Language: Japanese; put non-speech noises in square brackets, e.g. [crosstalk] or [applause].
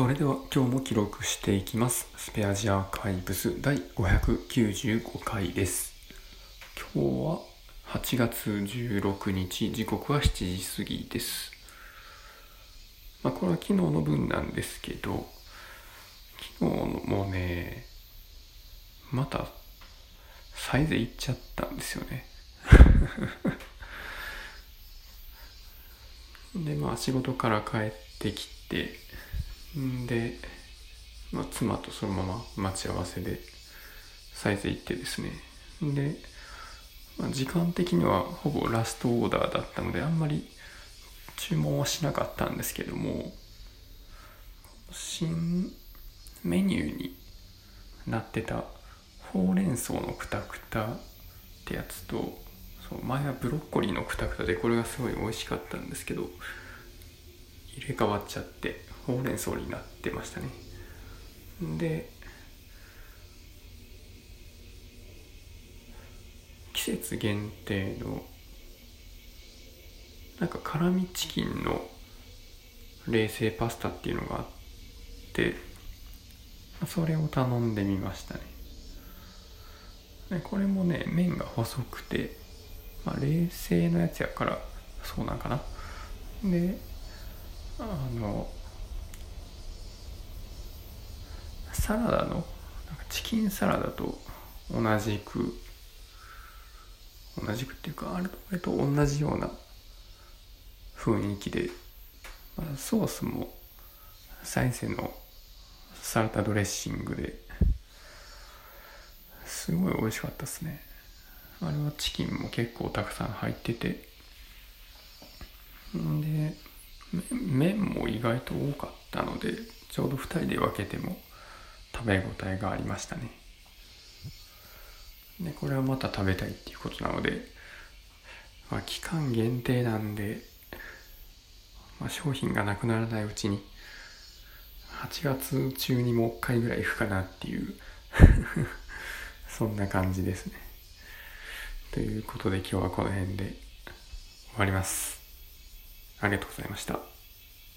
それでは今日も記録していきます。スペアジアーカイブス第595回です。今日は8月16日、時刻は7時過ぎです。まあこれは昨日の分なんですけど、昨日のもね、またサイズいっちゃったんですよね。[laughs] でまあ仕事から帰ってきてで、まあ、妻とそのまま待ち合わせでサイズ行ってですね。で、まあ、時間的にはほぼラストオーダーだったのであんまり注文はしなかったんですけども新メニューになってたほうれん草のくたくたってやつとそう前はブロッコリーのくたくたでこれがすごい美味しかったんですけど入れ替わっちゃって。ほうれん草になってましたね。で季節限定のなんか辛味チキンの冷製パスタっていうのがあってそれを頼んでみましたね。でこれもね麺が細くて、まあ、冷製のやつやからそうなんかな。であのサラダのチキンサラダと同じく同じくっていうかあれと同じような雰囲気で、まあ、ソースも再生のサラダドレッシングですごい美味しかったですね。あれはチキンも結構たくさん入ってて。んで麺も意外と多かったのでちょうど2人で分けても食べ応えがありましたね。でこれはまた食べたいっていうことなので、まあ、期間限定なんで、まあ、商品がなくならないうちに8月中にもう一回ぐらい行くかなっていう [laughs] そんな感じですね。ということで今日はこの辺で終わります。ありがとうございました。